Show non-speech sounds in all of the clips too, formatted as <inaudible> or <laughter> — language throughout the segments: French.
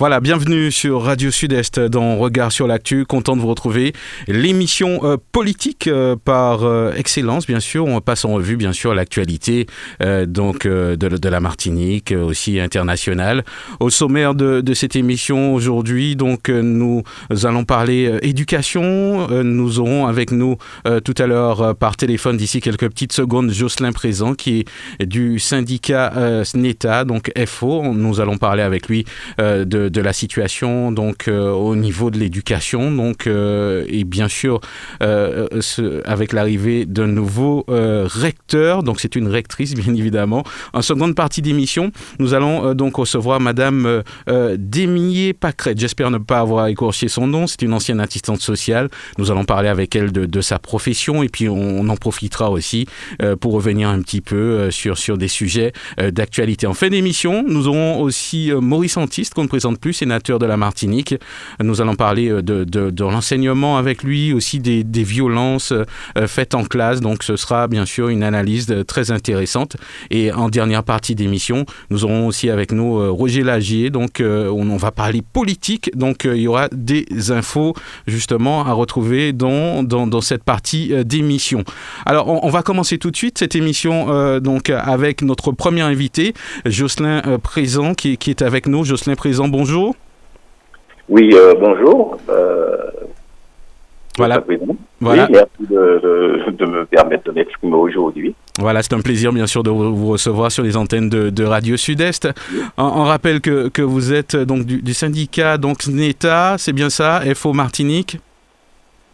Voilà, bienvenue sur Radio Sud-Est dans Regard sur l'actu. Content de vous retrouver. L'émission euh, politique euh, par euh, excellence, bien sûr. On passe en revue, bien sûr, l'actualité donc de, la Martinique, aussi internationale. Au sommaire de, de cette émission aujourd'hui, donc nous allons parler éducation. nous aurons avec nous tout à l'heure par téléphone d'ici quelques petites secondes Jocelyn Présent, qui est du syndicat SNETA, donc FO. Nous allons parler avec lui de de la situation donc euh, au niveau de l'éducation donc euh, et bien sûr euh, avec l'arrivée d'un nouveau recteur donc c'est une rectrice <laughs> bien évidemment. En seconde partie d'émission nous allons donc recevoir Madame Démier Pacrette j'espère ne pas avoir écorché son nom c'est une ancienne assistante sociale. Nous allons parler avec elle de, sa profession et puis on, en profitera aussi pour revenir un petit peu sur sur des sujets d'actualité. En fin d'émission nous aurons aussi Maurice Antiste qu'on ne présente plus, sénateur de la Martinique. Nous allons parler euh, de, l'enseignement avec lui, aussi des, violences euh, faites en classe. Donc ce sera bien sûr une analyse euh, très intéressante. Et en dernière partie d'émission, nous aurons aussi avec nous Roger Lagier. Donc on, va parler politique. Donc il y aura des infos justement à retrouver dans, cette partie d'émission. Alors on, va commencer tout de suite cette émission donc avec notre premier invité, Jocelyn Présent, qui, est avec nous. Jocelyn Présent, bonjour. Bonjour. Oui, euh, bonjour. Euh, voilà. voilà. merci de, me permettre de m'exprimer aujourd'hui. Voilà, c'est un plaisir bien sûr de vous recevoir sur les antennes de, Radio Sud-Est. On, rappelle que, vous êtes donc du, syndicat donc NETA, c'est bien ça, FO Martinique?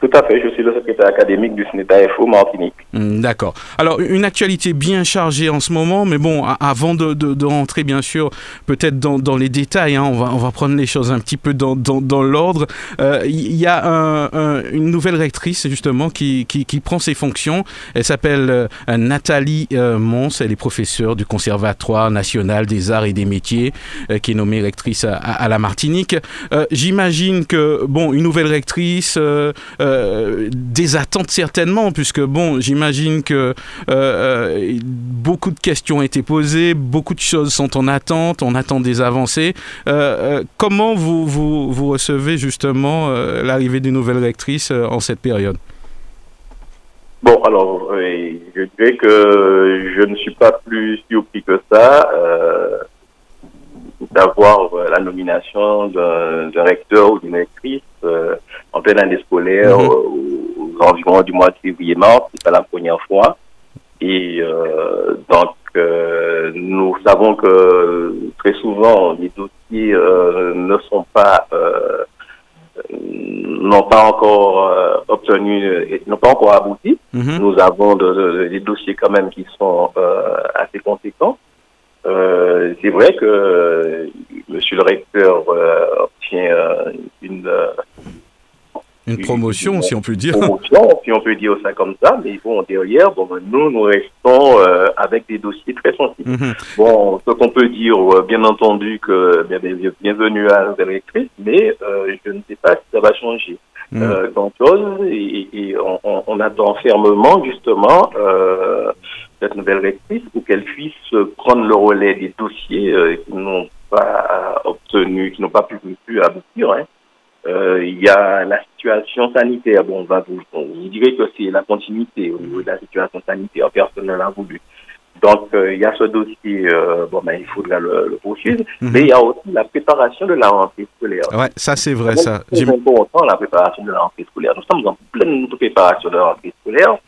Tout à fait, je suis le secrétaire académique du SNETA FO Martinique. Hmm, d'accord. Alors, une actualité bien chargée en ce moment, mais bon, avant de, rentrer, bien sûr, peut-être dans, les détails, hein, on, va, prendre les choses un petit peu dans, l'ordre. Euh, il y a une nouvelle rectrice, justement, qui, prend ses fonctions. Elle s'appelle euh, Nathalie euh, Mons, elle est professeure du Conservatoire national des arts et des métiers, qui est nommée rectrice à, la Martinique. J'imagine que, bon, une nouvelle rectrice euh, des attentes certainement, puisque bon, j'imagine que euh, euh, beaucoup de questions ont été posées, beaucoup de choses sont en attente, on attend des avancées. comment vous, vous, vous, recevez justement l'arrivée d'une nouvelle rectrice en cette période? Bon, alors, je dirais que je ne suis pas plus surpris que ça d'avoir la nomination d'un recteur ou d'une rectrice en pleine année scolaire, mhm. aux, environs du mois de février-mars, c'est pas la première fois. Et euh, donc, euh, nous savons que très souvent, les dossiers euh, ne sont pas n'ont pas encore obtenu, n'ont pas encore abouti. Mhm. Nous avons des dossiers quand même qui sont assez conséquents. C'est vrai que Monsieur le recteur obtient une une promotion, si on peut dire. Promotion, si on peut dire ça comme ça, mais bon, derrière, bon, ben, nous, nous restons euh, avec des dossiers très sensibles. Mhm. Bon, ce qu'on peut dire, euh, bien entendu, que bien, bienvenue à la rectrice, mais euh, je ne sais pas si ça va changer mmh. grand-chose, et, et on, on, attend fermement, justement, cette nouvelle rectrice pour qu'elle puisse prendre le relais des dossiers qui n'ont pas obtenu, qui n'ont pas pu, pu aboutir, hein. Euh, il y a la situation sanitaire. Bon, on va vous, vous direz que c'est la continuité au niveau de la situation sanitaire. Personne ne l'a voulu. Donc, euh, il y a ce dossier, euh, bon, ben, il faudra le, poursuivre. Mhm. Mais il y a aussi la préparation de la rentrée scolaire. Ouais, ça, c'est vrai, ça. C'est important, la préparation de la rentrée scolaire. Nous sommes en pleine préparation de la rentrée scolaire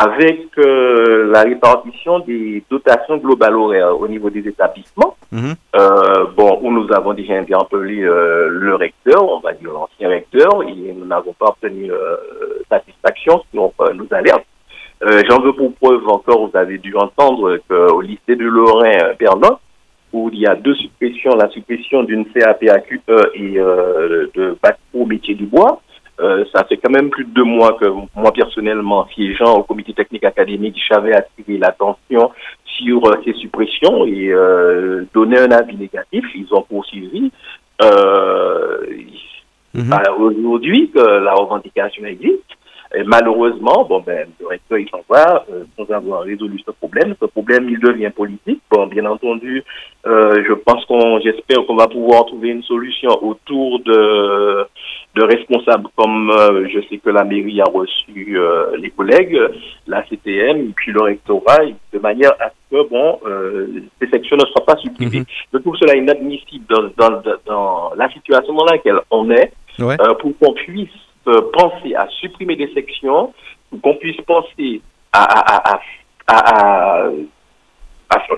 avec euh, la répartition des dotations globales horaires au niveau des établissements, mhm. euh, bon, où nous avons déjà interpellé euh, le recteur, on va dire l'ancien recteur, et nous n'avons pas obtenu satisfaction sur nos alertes. J'en veux pour preuve encore, vous avez dû entendre qu'au lycée de Lorrain, Bernard, où il y a deux suppressions, la suppression d'une CAPAQE et de bac au métier du bois, euh, ça fait quand même plus de deux mois que moi personnellement, siégeant au comité technique académique, j'avais attiré l'attention sur euh, ces suppressions et euh, donné un avis négatif. Ils ont poursuivi. Mhm. Aujourd'hui que la revendication existe, et malheureusement, bon ben, le recteur il s'en va euh, sans avoir résolu ce problème. Ce problème, il devient politique. Bon, bien entendu, euh, je pense qu'on, j'espère qu'on va pouvoir trouver une solution autour de de responsables comme euh, je sais que la mairie a reçu euh, les collègues, la CTM, puis le rectorat, de manière à ce que bon, euh, ces sections ne soient pas supprimées. Mhm. Je trouve cela inadmissible dans, dans, dans la situation dans laquelle on est, pour qu'on puisse penser à supprimer des sections, qu'on puisse penser à, à, à, à, à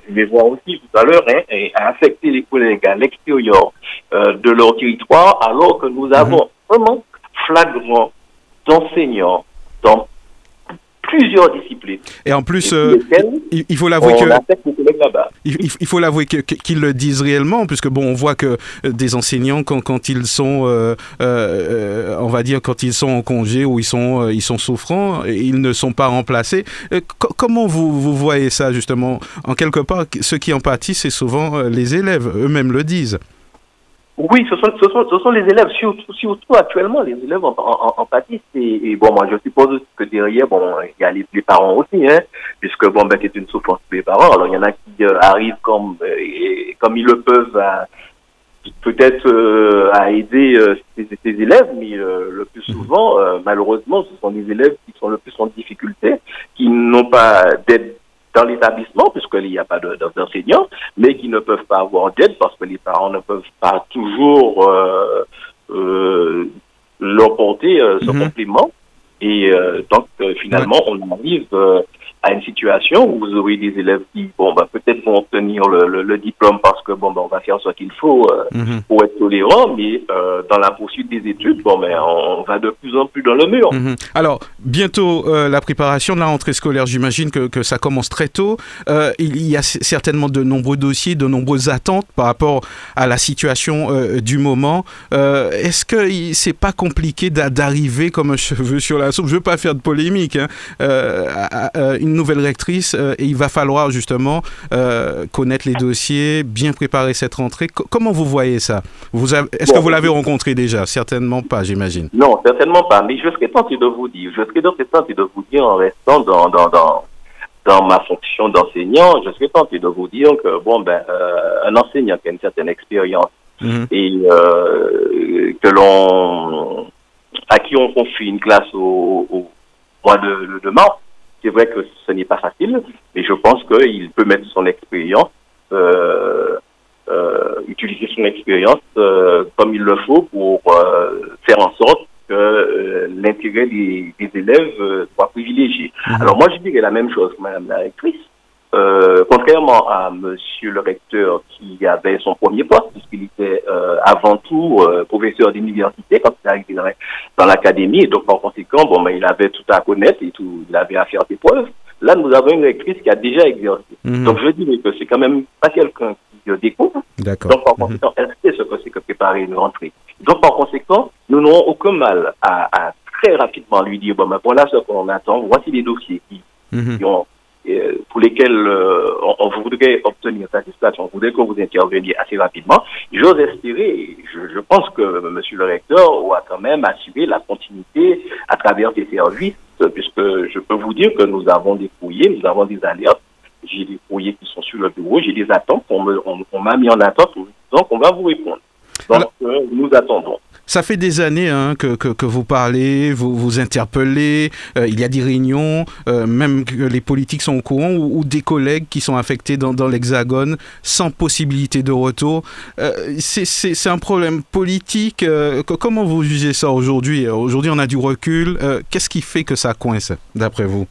je vais voir aussi tout à l'heure, hein, à affecter les collègues à l'extérieur euh, de leur territoire, alors que nous avons mhm. vraiment flagrant d'enseignants dans plusieurs disciplines. Et en plus, euh, il, faut l'avouer que il, faut l'avouer qu'ils le disent réellement, puisque bon, on voit que euh, des enseignants quand, quand ils sont, euh, on va dire quand ils sont en congé ou ils sont ils sont souffrants, ils ne sont pas remplacés. comment vous, vous voyez ça justement? En quelque part, ceux qui en pâtissent, c'est souvent les élèves eux-mêmes le disent. Oui, ce sont, ce sont, ce sont les élèves, surtout, surtout actuellement, les élèves en, en, en pâtissent. Et, bon, moi, je suppose que derrière, bon, il y a les, parents aussi, hein, puisque bon, ben, c'est une souffrance pour les parents. Alors, il y en a qui euh, arrivent comme, euh, comme ils le peuvent à, peut-être euh, à aider ces, ces, élèves, mais le plus souvent, malheureusement, ce sont les élèves qui sont le plus en difficulté, qui n'ont pas d'aide dans l'établissement, puisqu'il n'y a pas d'enseignants, mais qui ne peuvent pas avoir d'aide parce que les parents ne peuvent pas toujours euh, euh, leur porter euh, ce mhm. compliment. Et donc, finalement, on arrive à une situation où vous aurez des élèves qui, bon, bah, peut-être vont obtenir le, le, diplôme parce que, bon, bah, on va faire ce qu'il faut euh, mhm. pour être tolérant, mais euh, dans la poursuite des études, bon, mais on va de plus en plus dans le mur. Mhm. Alors, bientôt, euh, la préparation de la rentrée scolaire, j'imagine que, que, ça commence très tôt. il y a certainement de nombreux dossiers, de nombreuses attentes par rapport à la situation du moment. Est-ce que c'est pas compliqué d'arriver comme un cheveu sur la soupe? Je veux pas faire de polémique, hein, à, une nouvelle rectrice euh, et il va falloir justement euh, connaître les dossiers, bien préparer cette rentrée. comment vous voyez ça? Est-ce que vous l'avez rencontré déjà? Certainement pas, j'imagine. Non, certainement pas. Mais je serais tenté de vous dire, je serais tenté de vous dire en restant dans, dans, dans, dans ma fonction d'enseignant, je serais tenté de vous dire que bon ben euh, un enseignant qui a une certaine expérience mhm. et que l'on à qui on confie une classe au, mois de, de mars, c'est vrai que ce n'est pas facile, mais je pense qu'il peut mettre son expérience, euh, euh, utiliser son expérience euh, comme il le faut pour faire en sorte que l'intérêt des, élèves soit privilégié. Mhm. Alors moi, je dirais la même chose Madame la rectrice. Euh, contrairement à Monsieur le recteur qui avait son premier poste, puisqu'il était euh, avant tout euh, professeur d'université quand il est arrivé dans, l'académie, et donc par conséquent, bon, ben, il avait tout à connaître et tout, il avait à faire des preuves. Là, nous avons une rectrice qui a déjà exercé. Mhm. Donc je dis que c'est quand même pas quelqu'un qui découvre. Donc par mhm. conséquent, elle sait ce que c'est que préparer une rentrée. Donc par conséquent, nous n'aurons aucun mal à, très rapidement lui dire, bon, ben, voilà ce qu'on attend, voici les dossiers qui, mhm. qui ont euh, lesquels euh, on, voudrait obtenir satisfaction, on voudrait que vous interveniez assez rapidement. J'ose espérer, je, pense que Monsieur le recteur doit quand même assurer la continuité à travers des services, puisque je peux vous dire que nous avons des courriers, nous avons des alertes, j'ai des courriers qui sont sur le bureau, j'ai des attentes qu'on m'a mis en attente, donc on va vous répondre. Donc euh, nous attendons. Ça fait des années hein, que, que, vous parlez, vous vous interpellez, euh, il y a des réunions, euh, même que les politiques sont au courant, ou, des collègues qui sont affectés dans, l'Hexagone sans possibilité de retour. Euh, c'est un problème politique. comment vous jugez ça aujourd'hui? Aujourd'hui, on a du recul. Qu'est-ce qui fait que ça coince, d'après vous?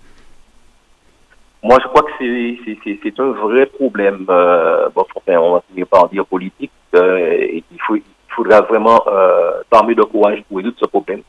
Moi, je crois que c'est un vrai problème. bon, enfin, on va finir par dire politique. et faut, il faudra vraiment euh, de courage pour résoudre ce problème.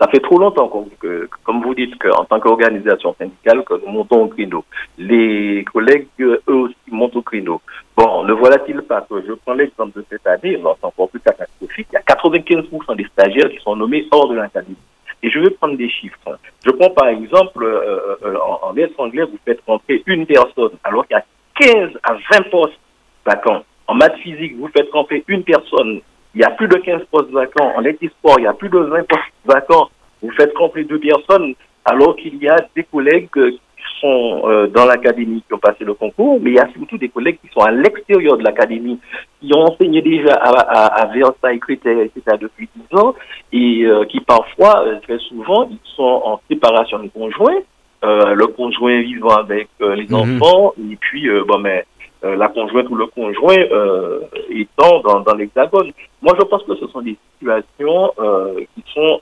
Ça fait trop longtemps que, comme vous dites, qu'en tant qu'organisation syndicale, que nous montons au créneau. Les collègues, eux aussi, montent au créneau. Bon, ne voilà-t-il pas que je prends l'exemple de cette année, c'est encore plus catastrophique, il y a 95% des stagiaires qui sont nommés hors de l'académie. Et je vais prendre des chiffres. Je prends par exemple, euh, euh, en, en anglais, vous faites rentrer une personne, alors qu'il y a 15 à 20 postes vacants. En maths physique, vous faites rentrer une personne il y a plus de 15 postes vacants. En sport, il y a plus de 20 postes vacants. Vous faites compter deux personnes, alors qu'il y a des collègues qui sont euh, dans l'académie qui ont passé le concours, mais il y a surtout des collègues qui sont à l'extérieur de l'académie, qui ont enseigné déjà à, à, à Versailles, Critère, etc. depuis 10 ans, et euh, qui parfois, euh, très souvent, ils sont en séparation de conjoints, le conjoint vivant avec les mhm. enfants, et puis, bon, mais la conjointe ou le conjoint étant dans, dans l'hexagone. Moi, je pense que ce sont des situations qui sont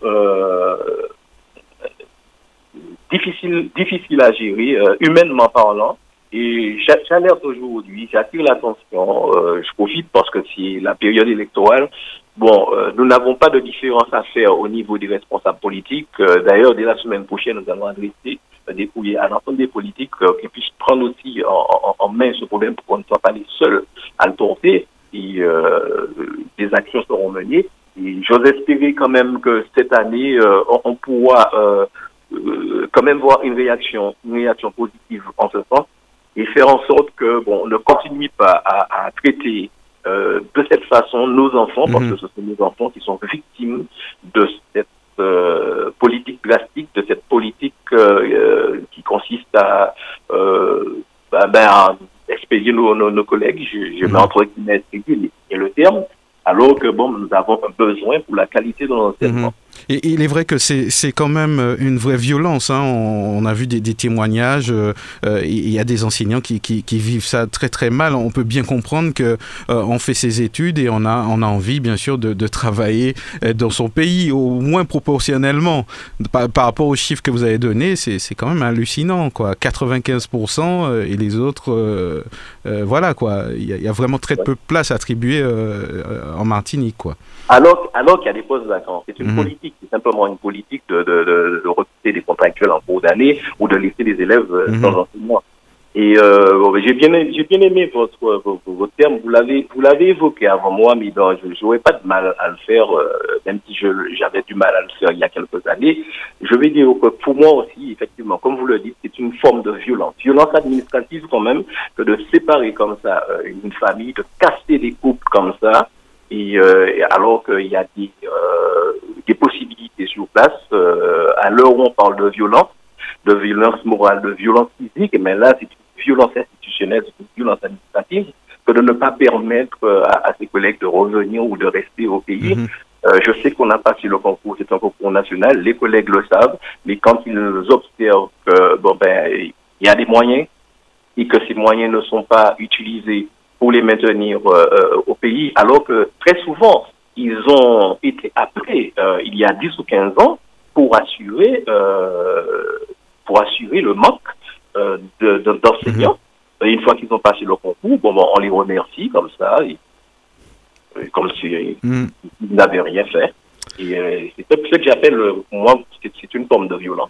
difficile, difficile à gérer, euh, humainement parlant. Et j'alerte aujourd'hui, j'attire l'attention, euh, je profite parce que c'est la période électorale. Bon, euh, nous n'avons pas de différence à faire au niveau des responsables politiques. D'ailleurs, dès la semaine prochaine, nous allons adresser des courriers à l'ensemble des politiques qui puissent prendre aussi en, main ce problème pour qu'on ne soit pas les seuls à le porter. Et des actions seront menées. Et j'ose espérer quand même que cette année, on, on, pourra euh, quand même voir une réaction, une réaction positive en ce sens et faire en sorte que bon, on ne continue pas à, à traiter euh, de cette façon nos enfants, parce mhm. que ce sont nos enfants qui sont victimes de cette euh, politique plastique, de cette politique euh, qui consiste à, bah, ben, à expédier nos, nos, collègues, je, je mets mhm. entre guillemets et le terme, alors que bon, nous avons un besoin pour la qualité de l'enseignement. Et il est vrai que c'est quand même euh, une vraie violence. Hein. On, a vu des, témoignages. Euh, euh, il y a des enseignants qui, qui, vivent ça très très mal. On peut bien comprendre que on fait ses études et on a on a envie bien sûr de, de travailler dans son pays au moins proportionnellement. Par, par rapport aux chiffres que vous avez donnés, c'est quand même hallucinant quoi. 95% et les autres, voilà quoi. Il y, a, vraiment très peu de place attribuée en Martinique quoi. Alors, alors qu'il y a des postes vacants. C'est une mhm. politique, c'est simplement une politique de, de, de, de recruter des contractuels en cours d'année ou de laisser des élèves euh, mhm. sans enseignement. Et euh, j'ai bien, j'ai bien aimé votre, votre, terme. Vous l'avez, vous l'avez évoqué avant moi, mais je n'aurais pas de mal à le faire, euh, même si je, j'avais du mal à le faire il y a quelques années. Je vais dire que pour moi aussi, effectivement, comme vous le dites, c'est une forme de violence, violence administrative quand même, que de séparer comme ça euh, une famille, de casser des couples comme ça. Euh, et, alors qu'il y a des, euh, des possibilités sur place, euh, à l'heure où on parle de violence, de violence morale, de violence physique, mais là c'est une violence institutionnelle, c'est une violence administrative, que de ne pas permettre à, ses collègues de revenir ou de rester au pays. Mhm. je sais qu'on a passé le concours, c'est un concours national, les collègues le savent, mais quand ils observent que bon ben il y a des moyens et que ces moyens ne sont pas utilisés pour les maintenir euh, euh, au pays, alors que très souvent, ils ont été appelés euh, il y a 10 ou 15 ans pour assurer, pour assurer le manque d'enseignants. De, Une fois qu'ils ont passé le concours, bon, on les remercie comme ça, comme s'ils mm. n'avaient rien fait. Et euh, c'est ce que j'appelle, euh, moi, c'est une forme de violence.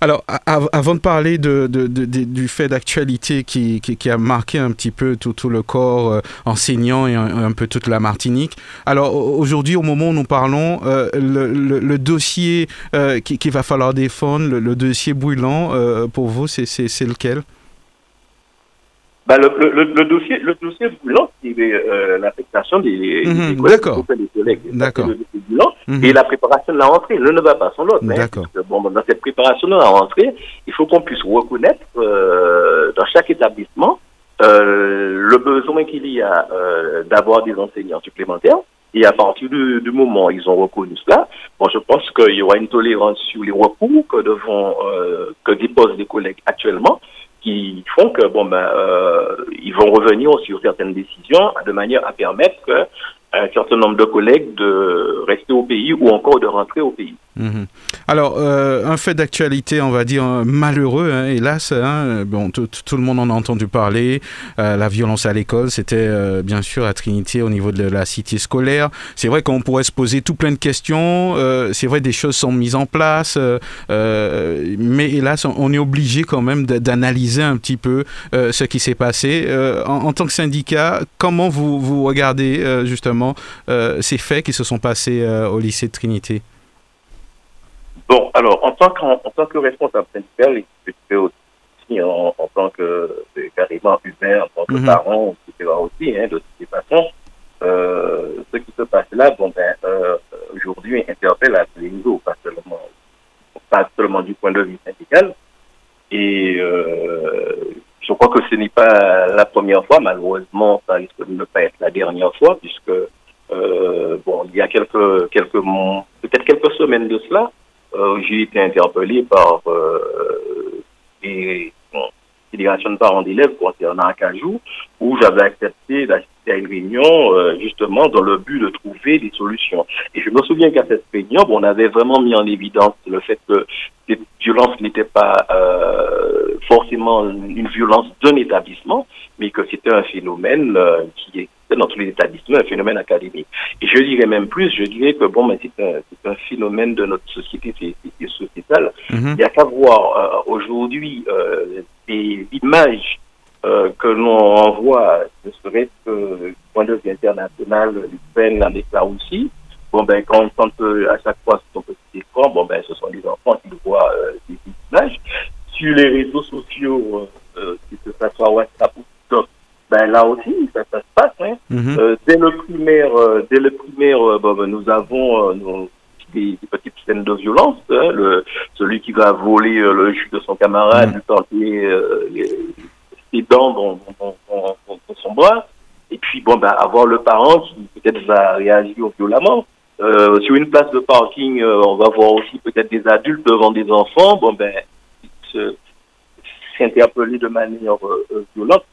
Alors, avant de parler du fait d'actualité qui, a marqué un petit peu tout, le corps euh, enseignant et un, peu toute la Martinique, alors aujourd'hui, au moment où nous parlons, le, le, dossier qu'il qui va falloir défendre, le, dossier brûlant, pour vous, c'est lequel? Bah, le, le, le, dossier, le dossier brûlant, c'est euh, l'affectation des, mmh, des, collègues. D'accord. Mhm. Et la préparation de la rentrée, l'un ne va pas sans l'autre. Bon, dans cette préparation de la rentrée, il faut qu'on puisse reconnaître euh, dans chaque établissement euh, le besoin qu'il y a euh, d'avoir des enseignants supplémentaires. Et à partir du, du, moment où ils ont reconnu cela, bon, je pense qu'il y aura une tolérance sur les recours que devant euh, que déposent les collègues actuellement qui font que bon ben euh, ils vont revenir sur certaines décisions de manière à permettre que un certain nombre de collègues de rester au pays ou encore de rentrer au pays. Mhm. Alors, euh, un fait d'actualité, on va dire malheureux, hein, hélas. Hein, bon, tout, le monde en a entendu parler. Euh, la violence à l'école, c'était euh, bien sûr à Trinité au niveau de la cité scolaire. C'est vrai qu'on pourrait se poser tout plein de questions. c'est vrai, des choses sont mises en place, mais hélas, on, est obligé quand même d'analyser un petit peu ce qui s'est passé. En, en, tant que syndicat, comment vous, vous regardez justement ces faits qui se sont passés au lycée de Trinité? Bon, alors, en tant, qu'en, en tant que responsable principal, et que aussi en, en tant que carrément humain, en tant que mhm. parent, etc. aussi, hein, de toutes les façons, ce qui se passe là, bon ben, aujourd'hui interpelle à tous les niveaux, pas seulement, pas seulement du point de vue syndical. Et je crois que ce n'est pas la première fois, malheureusement, ça risque de ne pas être la dernière fois, puisque euh, bon, il y a quelques quelques peut-être quelques semaines de cela, euh, j'ai été interpellé par euh, des fédérations de parents d'élèves concernant Acajou, où j'avais accepté d'assister à une réunion euh, justement dans le but de trouver des solutions. Et je me souviens qu'à cette réunion, bon, on avait vraiment mis en évidence le fait que cette violence n'était pas euh, forcément une violence d'un établissement, mais que c'était un phénomène euh, qui est dans tous les établissements, un phénomène académique. Et je dirais même plus, je dirais que bon, mais c'est un, un, phénomène de notre société, c'est sociétal. Mm-hmm. Il y a qu'à voir euh, aujourd'hui euh, des images euh, que l'on envoie, ne serait que point de vue international, l'Ukraine avec la Russie. Bon, ben, quand, quand à chaque fois sur ton petit écran, bon, ben, ce sont les enfants qui voient des images. Sur les réseaux sociaux, que ce soit WhatsApp ou TikTok, ben là aussi, ça, ça se passe. Hein. Euh, dès le primaire, euh, dès le primaire, euh, ben, nous avons euh, nos, des, des, petites scènes de violence. Hein, le, celui qui va voler le jus de son camarade, mhm. lui tenter les, dents dans, dans, dans, dans, son bras. Et puis, bon, ben, avoir le parent qui peut-être va réagir violemment. sur une place de parking, on va voir aussi peut-être des adultes devant des enfants. Bon, ben, s'interpeller de manière violente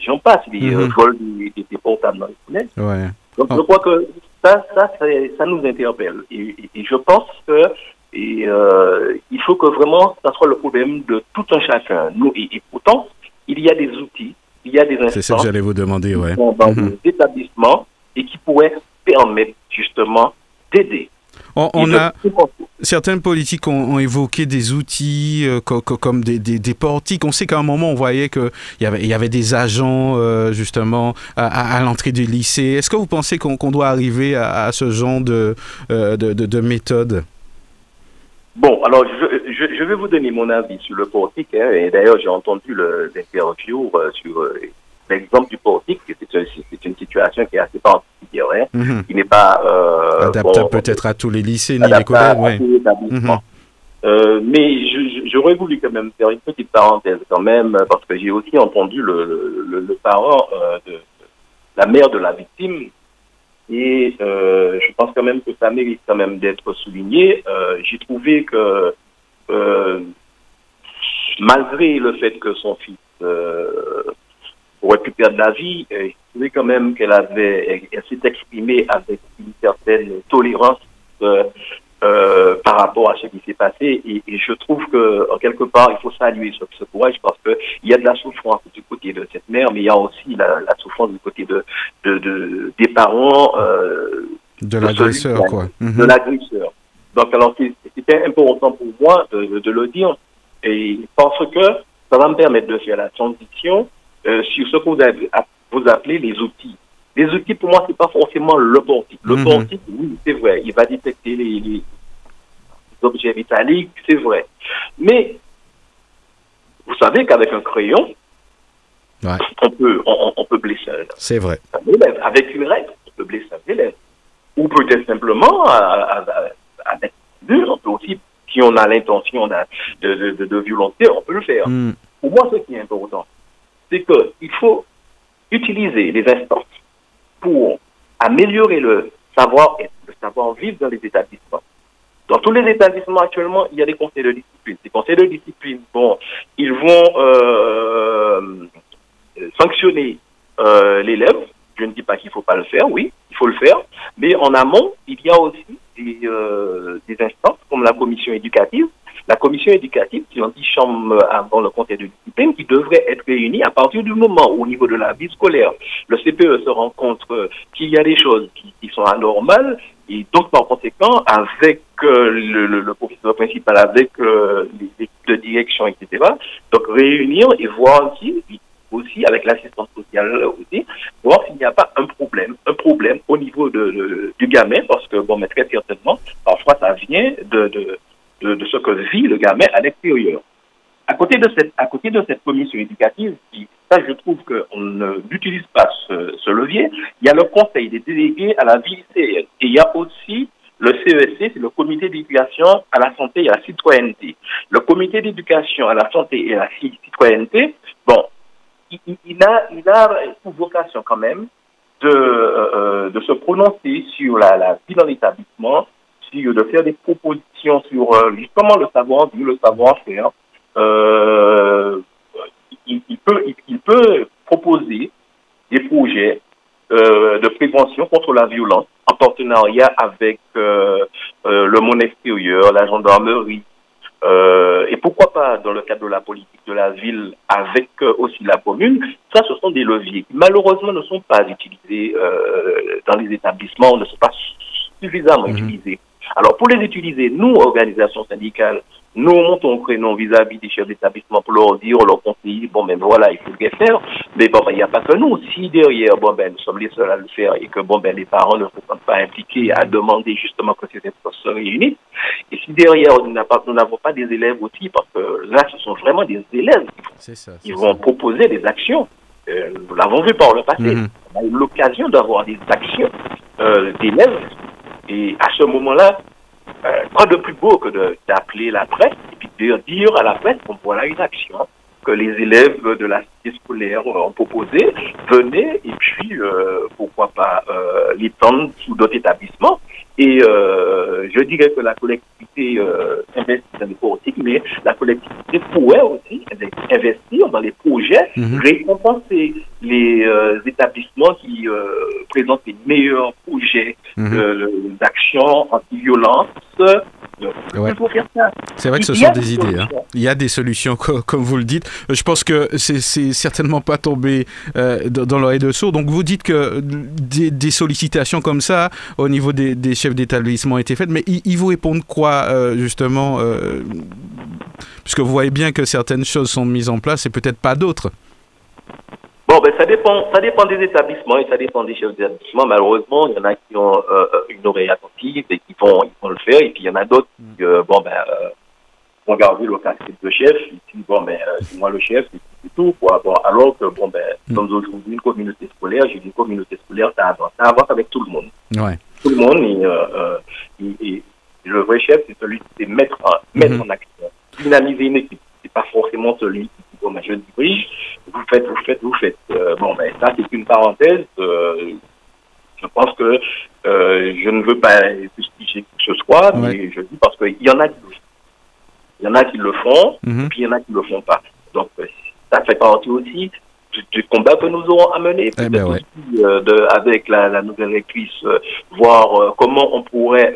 j'en passe, les mm -hmm. vols des, des, portables dans les ouais. Donc oh. je crois que ça, ça, ça nous interpelle. Et, et, et je pense que et, euh, il faut que vraiment ça soit le problème de tout un chacun. Nous, et, et pourtant, il y a des outils, il y a des instances C'est ça que j'allais vous demander, ouais. dans mm -hmm. des établissements et qui pourraient permettre justement d'aider on, a certains politiques ont, évoqué des outils euh, comme des, des, portiques. On sait qu'à un moment on voyait qu'il y avait, il y avait des agents euh, justement à, l'entrée du lycée. Est-ce que vous pensez qu'on doit arriver à, ce genre de, euh, de, de, méthode? Bon, alors je, je, vais vous donner mon avis sur le portique. Hein, et d'ailleurs, j'ai entendu l'interview sur l'exemple du portique. C'est une situation qui est assez particulière Mhm. qui n'est pas euh, adaptable peut-être à tous les lycées ni les collèges. Ouais. Mhm. Euh, mais j'aurais voulu quand même faire une petite parenthèse quand même parce que j'ai aussi entendu le, le, le parent euh, de la mère de la victime et euh, je pense quand même que ça mérite quand même d'être souligné. Euh, j'ai trouvé que euh, malgré le fait que son fils aurait pu perdre la vie, trouvais quand même qu'elle avait, elle, s'est exprimée avec une certaine tolérance euh, par rapport à ce qui s'est passé. Et, et, je trouve que, quelque part, il faut saluer ce, ce courage parce que il y a de la souffrance du côté de cette mère, mais il y a aussi la, la souffrance du côté de, de, de des parents. Euh, de l'agresseur, quoi. De mhm. l'agresseur. Donc, alors, c'était important pour moi de, de, le dire. Et parce que ça va me permettre de faire la transition euh, sur ce que vous avez vous appelez les outils. Les outils, pour moi, c'est pas forcément le portique. Le mm portique, oui, c'est vrai, il va détecter les, les objets métalliques, c'est vrai. Mais vous savez qu'avec un crayon, ouais. on, peut, on, on, peut blesser un C'est vrai. Un élève. Avec une règle, on peut blesser un élève. Ou peut-être simplement avec deux, on peut aussi, si on a l'intention de, de, de, de, violenter, on peut le faire. Mm. Pour moi, ce qui est important, c'est qu'il faut utiliser les instances pour améliorer le savoir-être, le savoir-vivre dans les établissements. Dans tous les établissements actuellement, il y a des conseils de discipline. Ces conseils de discipline, bon, ils vont euh, sanctionner euh, l'élève. Je ne dis pas qu'il ne faut pas le faire, oui, il faut le faire. Mais en amont, il y a aussi des, euh, des instances comme la commission éducative la commission éducative, qui dit chambre avant le conseil de discipline, qui devrait être réunie à partir du moment où, au niveau de la vie scolaire, le CPE se rend compte qu'il y a des choses qui, sont anormales, et donc par conséquent, avec euh, le, professeur principal, avec euh, les équipes de direction, etc., donc réunir et voir aussi, aussi avec l'assistance sociale aussi, voir s'il n'y a pas un problème, un problème au niveau de, du gamin, parce que, bon, mais très certainement, parfois ça vient de de, ce que vit le gamin à l'extérieur. À côté de cette, à côté de cette commission éducative qui ça, je trouve qu'on n'utilise pas ce, levier. Il y a le conseil des délégués à la vie lycéenne. Et il y a aussi le CESC, c'est le comité d'éducation à la santé et à la citoyenneté. Le comité d'éducation à la santé et à la citoyenneté, bon, il, a, il a une vocation quand même de, euh, de se prononcer sur la vie dans l'établissement, sur de faire des propositions sur euh, justement le savoir-vivre, le savoir-faire. Euh, il, peut, il, peut proposer des projets euh, de prévention contre la violence en partenariat avec euh, le monde extérieur, la gendarmerie, et pourquoi pas dans le cadre de la politique de la ville avec aussi la commune. Ça, ce sont des leviers qui malheureusement ne sont pas utilisés dans les établissements, ne sont pas suffisamment mhm. utilisés. Alors pour les utiliser, nous, organisations syndicales, nous montons créneau vis-à-vis des chefs d'établissement pour leur dire, leur conseiller, bon, ben voilà, il faut bien faire. Mais bon, ben, il n'y a pas que nous. Si derrière, bon, ben, nous sommes les seuls à le faire et que, bon, ben, les parents ne sont pas impliqués à demander justement que ces instances se réunissent. Et si derrière, nous n'avons pas des élèves aussi, parce que là, ce sont vraiment des élèves qui vont proposer des actions. Euh, nous l'avons vu par le passé. Mhm. On a eu l'occasion d'avoir des actions euh, d'élèves. Et à ce moment-là, euh, quoi de plus beau que d'appeler la presse et puis de dire à la presse qu'on voilà une action que les élèves de la cité scolaire ont proposé, venez et puis euh, pourquoi pas euh, les prendre sous d'autres établissements. Et euh, je dirais que la collectivité euh, investit dans les politiques, mais la collectivité pourrait aussi investir dans les projets, mhm. récompenser les euh, établissements qui présentent les meilleurs projets mhm. d'action anti-violence c'est vrai que ce sont des, idées. Hein. Il y a des solutions, comme vous le dites. Je pense que c'est certainement pas tombé euh, dans l'oreille de sourd. Donc vous dites que des, sollicitations comme ça au niveau des, chefs d'établissement ont été faites, mais ils, vous répondent quoi euh, justement euh, Puisque vous voyez bien que certaines choses sont mises en place et peut-être pas d'autres. Bon, ben, ça dépend, ça dépend des établissements et ça dépend des chefs d'établissement. Malheureusement, il y en a qui ont euh, euh, une oreille attentive et qui vont, ils vont le faire. Et puis, il y en a d'autres qui, euh, bon, ben, vont garder le casquette de chef. Et puis, bon, ben, c'est moi le chef, c'est tout. Quoi. Bon, alors que, bon, ben, mm. comme aujourd'hui, une communauté scolaire, j'ai dit une communauté scolaire, ça avance. Ça avance avec tout le monde. Ouais. Tout le monde. Et, le vrai chef, c'est celui qui sait mettre, mettre mm-hmm. en action, dynamiser une équipe. C'est pas forcément celui qui bon, ben, je dirige, vous faites, vous faites, vous faites. Euh, bon, ben, ça, c'est une parenthèse. Euh, je pense que euh, je ne veux pas justifier que ce soit, mais je dis parce qu'il y en a qui le font. Il y en a qui le font, mhm. puis il y en a qui ne le font pas. Donc, ça fait partie aussi du, combat que nous aurons à mener, eh ben aussi, de, avec la, la nouvelle rectrice, voir comment on pourrait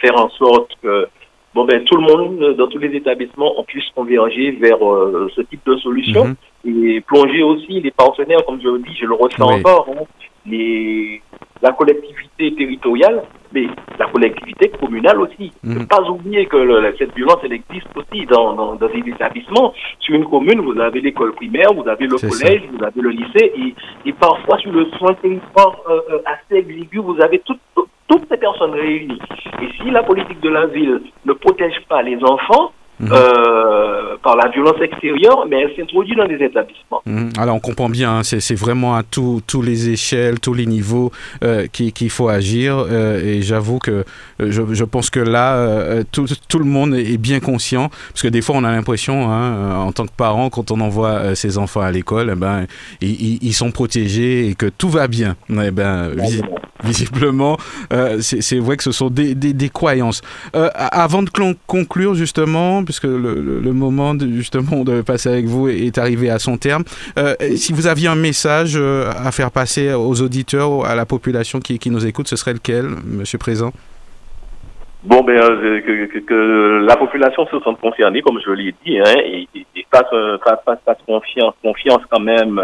faire en sorte que bon ben tout le monde euh, dans tous les établissements on puisse converger vers euh, ce type de solution mhm. et plonger aussi les partenaires comme je le dis je le ressens encore hein, les la collectivité territoriale mais la collectivité communale aussi mhm. ne pas oublier que cette violence elle existe aussi dans, dans, dans des établissements sur une commune vous avez l'école primaire vous avez le collège vous avez le lycée et, et parfois sur le soin territoire euh, assez exigu vous avez tout, tout toutes ces personnes réunies. Et si la politique de la ville ne protège pas les enfants, Mhm. Euh, par la violence extérieure, mais elle s'introduit dans les établissements. Mhm. Alors on comprend bien, hein, c'est vraiment à tous les échelles, tous les niveaux euh, qu'il faut agir. Euh, et j'avoue que je, je, pense que là, tout, tout, le monde est bien conscient, parce que des fois on a l'impression, hein, en tant que parent, quand on envoie ses enfants à l'école, eh ben, ils, ils, sont protégés et que tout va bien. Eh ben, visiblement, c'est vrai que ce sont des, des, des croyances. avant de conclure justement, puisque le, moment de, justement de passer avec vous est arrivé à son terme. Euh, si vous aviez un message euh, à faire passer aux auditeurs, à la population qui, nous écoute, ce serait lequel, Monsieur Présent? Bon, ben, euh, que, la population se sente concernée, comme je l'ai dit, hein, et, et fasse, fasse, confiance, confiance quand même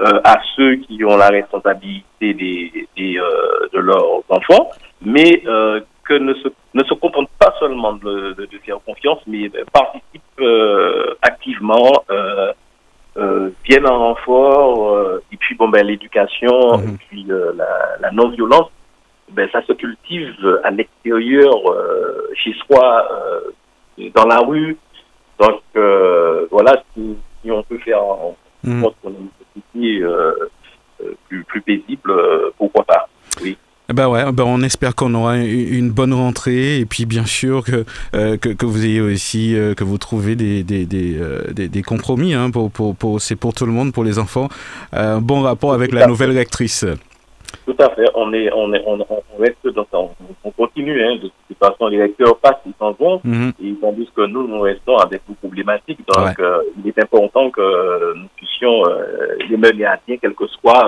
à ceux qui ont la responsabilité des de leurs enfants, mais que ne se, ne se contentent pas seulement de, de, faire confiance, mais participent euh, activement, euh, euh, viennent en renfort, euh, et puis bon ben l'éducation, mhm. et puis euh, la, la non-violence, ben ça se cultive à l'extérieur, chez soi, dans la rue. Donc voilà, si, si on peut faire mhm. pense qu'on a une société plus, plus paisible, pourquoi pas. Oui. Eh ben ouais, ben on espère qu'on aura une bonne rentrée et puis bien sûr que, euh, que, vous ayez aussi, euh, que vous trouvez des, des, des, euh, des, compromis. Hein, pour, pour, pour c'est pour tout le monde, pour les enfants. un bon rapport avec la nouvelle rectrice. Tout à fait. On, est, on, est, on, reste dans on, on continue. Hein, de toute façon, les lecteurs passent, ils s'en vont. Mm -hmm. Et tandis que nous, nous restons avec nos problématiques. Donc, il est important que nous puissions les mener à bien, quel que soit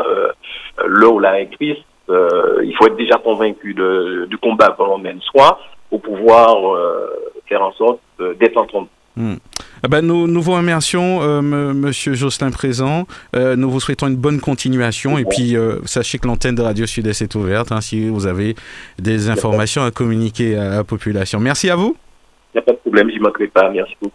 l'heure ou la rectrice euh, il faut être déjà convaincu de, du combat que l'on mène soi pour pouvoir euh, faire en sorte d'être entendu. Hmm. Eh ben, nous, nous vous remercions, euh, Monsieur Jocelyn Présent. nous vous souhaitons une bonne continuation. Et puis, sachez que l'antenne de Radio Sud-Est est ouverte hein, si vous avez des informations à communiquer à la population. Merci à vous. Il n'y a pas de problème, je n'y manquerai pas. Merci beaucoup.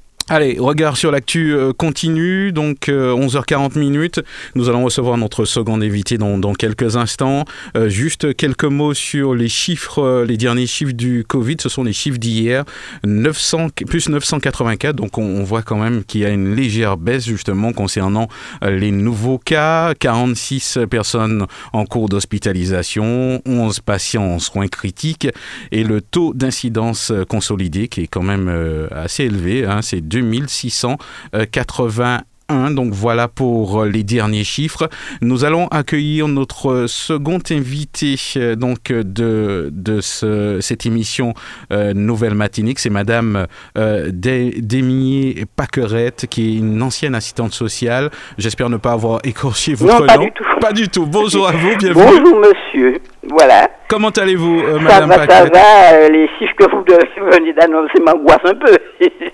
Allez, regard sur l'actu euh, continue, donc 11h40 euh, minutes. Nous allons recevoir notre second invité dans, quelques instants. Euh, juste quelques mots sur les chiffres, les derniers chiffres du Covid. Ce sont les chiffres d'hier, 900, plus 984. Donc on, voit quand même qu'il y a une légère baisse justement concernant les nouveaux cas. 46 personnes en cours d'hospitalisation, 11 patients en soins critiques et le taux d'incidence consolidé qui est quand même assez élevé, hein, c'est 2681 donc voilà pour les derniers chiffres. Nous allons accueillir notre second invité euh, donc de, de cette émission euh, Nouvelle Matinique. C'est Madame euh, Démier Paquerette, qui est une ancienne assistante sociale. J'espère ne pas avoir <laughs> écorché votre pas nom. Du tout. Pas du tout. Bonjour à vous, bienvenue. Bonjour monsieur. Voilà. Comment allez-vous, euh, Madame Ça va, ça va. Euh, les chiffres que vous venez d'annoncer m'angoissent un peu.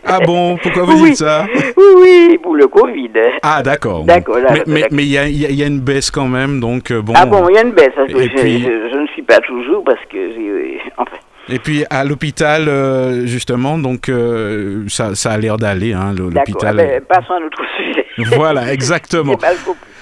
ah bon Pourquoi vous oui. dites ça Oui, oui, pour le Covid. Ah d'accord. D'accord. Mais il y, a, y, a, une baisse quand même, donc euh, bon. Ah bon, il y a une baisse. Je, puis... je, je, ne suis pas toujours parce que j'ai... Enfin. Et puis à l'hôpital, euh, justement, donc euh, ça, ça, a l'air d'aller, hein, l'hôpital. Eh ben, passons à notre sujet. Voilà, <laughs> exactement.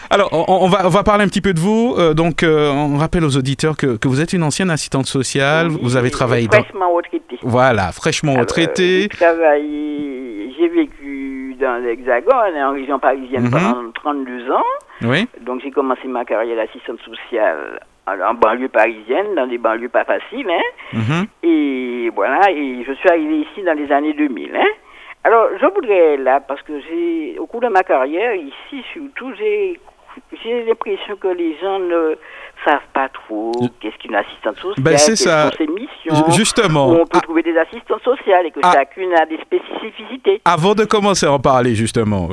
Alors, on, on, va, on va parler un petit peu de vous. Euh, donc, euh, on rappelle aux auditeurs que, que, vous êtes une ancienne assistante sociale. Oui, vous avez travaillé fraîchement dans... retraitée. Voilà, fraîchement Alors, retraitée. J'ai travaillé, j'ai vécu dans l'Hexagone, en région parisienne, mm -hmm. pendant 32 ans. Oui. Donc, j'ai commencé ma carrière d'assistante sociale en banlieue parisienne, dans des banlieues pas faciles. Hein. Mm -hmm. Et voilà, et je suis arrivé ici dans les années 2000. Hein. Alors, je voudrais là, parce que j'ai, au cours de ma carrière, ici surtout, j'ai j'ai l'impression que les gens ne savent pas trop qu'est-ce qu'une assistante sociale, ben quelles ça. sont ses missions, Justement. où on peut ah. trouver des assistantes sociales et que ah. chacune a des spécificités. Avant de commencer à en parler, justement,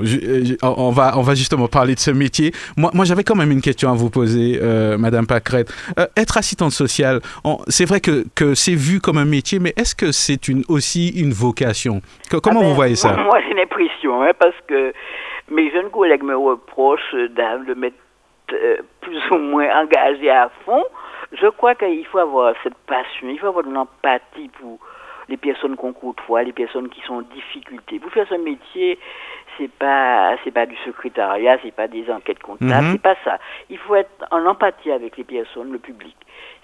on va, on va justement parler de ce métier. Moi, moi j'avais quand même une question à vous poser, euh, Madame Pacrette. Euh, être assistante sociale, c'est vrai que, que c'est vu comme un métier, mais est-ce que c'est une, aussi une vocation? Que, Comment ah ben, vous voyez ça? Moi, j'ai l'impression, hein, parce que mes jeunes collègues me reprochent de mettre euh, plus ou moins engagé à fond. Je crois qu'il faut avoir cette passion, il faut avoir de l'empathie pour les personnes qu'on côtoie, les personnes qui sont en difficulté. Pour faire ce métier, c'est pas c'est pas du secrétariat, c'est pas des enquêtes comptables, Mhm. c'est pas ça. Il faut être en empathie avec les personnes, le public.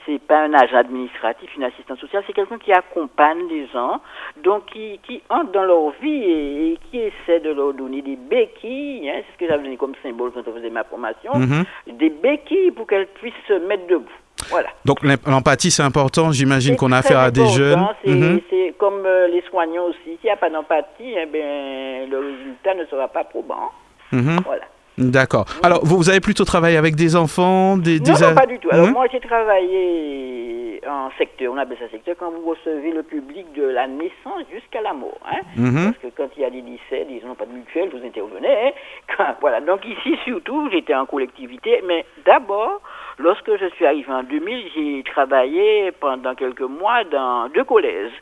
C'est pas un agent administratif, une assistante sociale, c'est quelqu'un qui accompagne les gens, donc qui, qui entre dans leur vie et, et qui essaie de leur donner des béquilles, hein, c'est ce que j'avais donné comme symbole quand on faisait ma formation, Mhm. des béquilles pour qu'elles puissent se mettre debout. Voilà. Donc l'em- l'empathie, c'est important. J'imagine qu'on a affaire à des jeunes. C'est Mhm. c'est comme euh, les soignants aussi. S'il n'y a pas d'empathie, eh ben, le résultat ne sera pas probant. Mhm. Voilà. D'accord. Alors, vous, vous avez plutôt travaillé avec des enfants, des... des Non, pas du tout. Alors Mhm. moi, j'ai travaillé en secteur, on appelle ça secteur, quand vous recevez le public de la naissance jusqu'à la mort. Hein? Mhm. Parce que quand il y a des lycées, ils n'ont pas de mutuelle, vous intervenez. Hein? Quand- <laughs> voilà. Donc ici, surtout, j'étais en collectivité. Mais d'abord, lorsque je suis arrivé en 2000, j'ai travaillé pendant quelques mois dans deux collèges.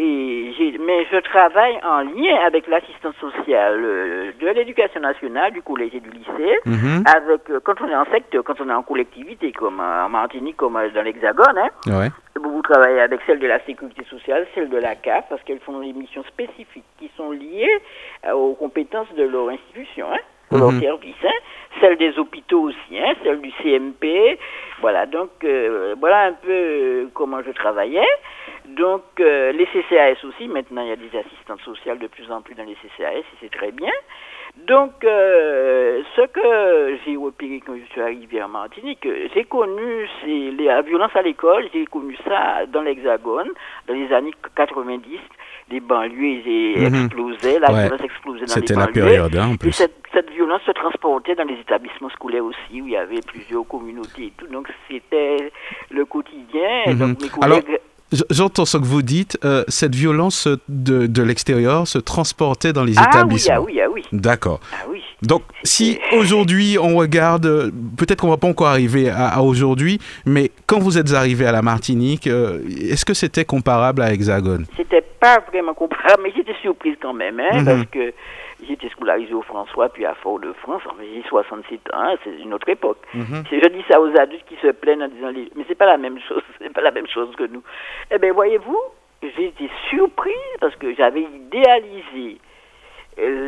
Et j'ai, mais je travaille en lien avec l'assistance sociale euh, de l'éducation nationale, du collège et du lycée, Mhm. avec, euh, quand on est en secteur, quand on est en collectivité, comme euh, en Martinique, comme dans l'Hexagone, hein, Ouais. vous, travaillé avec celles de la sécurité sociale, celles de la CAF, parce qu'elles font des missions spécifiques qui sont liées aux compétences de leur institution. Hein pour leur mhm. service, hein, celle des hôpitaux aussi, hein, celle du CMP. Voilà, donc voilà un peu comment je travaillais. Donc les CCAS aussi, maintenant il y a des assistantes sociales de plus en plus dans les CCAS et c'est très bien. Donc, euh, ce que j'ai repéré quand je suis arrivé en Martinique, j'ai connu la violence à l'école, j'ai connu ça dans l'Hexagone, dans les années 90. Les banlieues mhm. explosaient, la violence explosait dans les banlieues. C'était la période, hein, en plus. Et cette, cette, violence se transportait dans les établissements scolaires aussi, où il y avait plusieurs communautés et tout. Donc, c'était le quotidien. Mhm. Donc, mes collègues... J'entends ce que vous dites. Euh, cette violence de, de l'extérieur se transportait dans les ah établissements. Oui, ah oui, ah oui. D'accord. Ah oui. Donc, si aujourd'hui on regarde, peut-être qu'on va pas encore arriver à, aujourd'hui, mais quand vous êtes arrivé à la Martinique, euh, est-ce que c'était comparable à Hexagone? C'était pas vraiment comparable, <laughs> mais j'étais surprise quand même, hein, mhm. parce que j'étais scolarisé au François, puis à Fort-de-France, j'ai 67 ans, c'est une autre époque. Mhm. Je dis ça aux adultes qui se plaignent en disant, mais c'est pas la même chose, <laughs> c'est pas la même chose que nous. Eh bien, voyez-vous, j'ai été surprise parce que j'avais idéalisé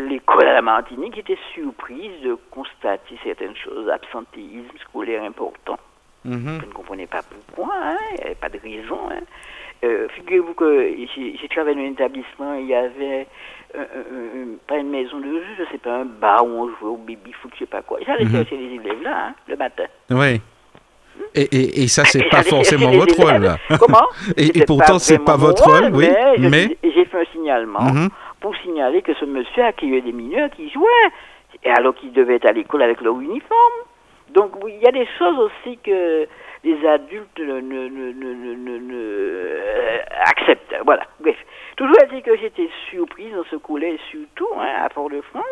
l'école à la Martinique était surprise de constater certaines choses, absentéisme scolaire important. Mhm. Je ne comprenais pas pourquoi, hein, il n'y avait pas de raison. Hein. Euh, figurez-vous que j'ai travaillé dans un établissement, il y avait pas une maison de jeu, je ne sais pas, un bar où on jouait au baby-foot, je ne sais pas quoi. J'allais mhm. chercher les élèves là, hein, le matin. Oui. Et, et, et, ça, c'est pas forcément votre rôle. Là. Comment <laughs> et, pourtant, c'est pas votre rôle, oui. Mais, j'ai fait un signalement mhm. pour signaler que ce monsieur accueillait des mineurs qui jouaient, et alors qu'ils devaient être à l'école avec leur uniforme. Donc, il y a des choses aussi que les adultes ne, ne, ne, ne euh, acceptent. Voilà, bref. Toujours à dire que j'étais surprise dans ce coulet, surtout hein, à Port-de-France,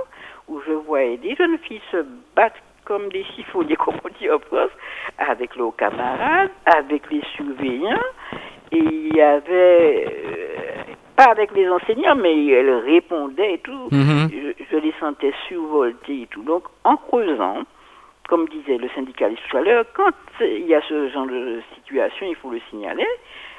où je voyais des jeunes filles se battre comme des chiffonniers, <laughs> comme on dit en France, avec leurs camarades, avec les surveillants, et il y avait, euh, pas avec les enseignants, mais elles répondaient et tout. Mhm. je, les sentais survoltés et tout. Donc, en creusant, comme disait le syndicaliste tout à l'heure, quand il y a ce genre de situation, il faut le signaler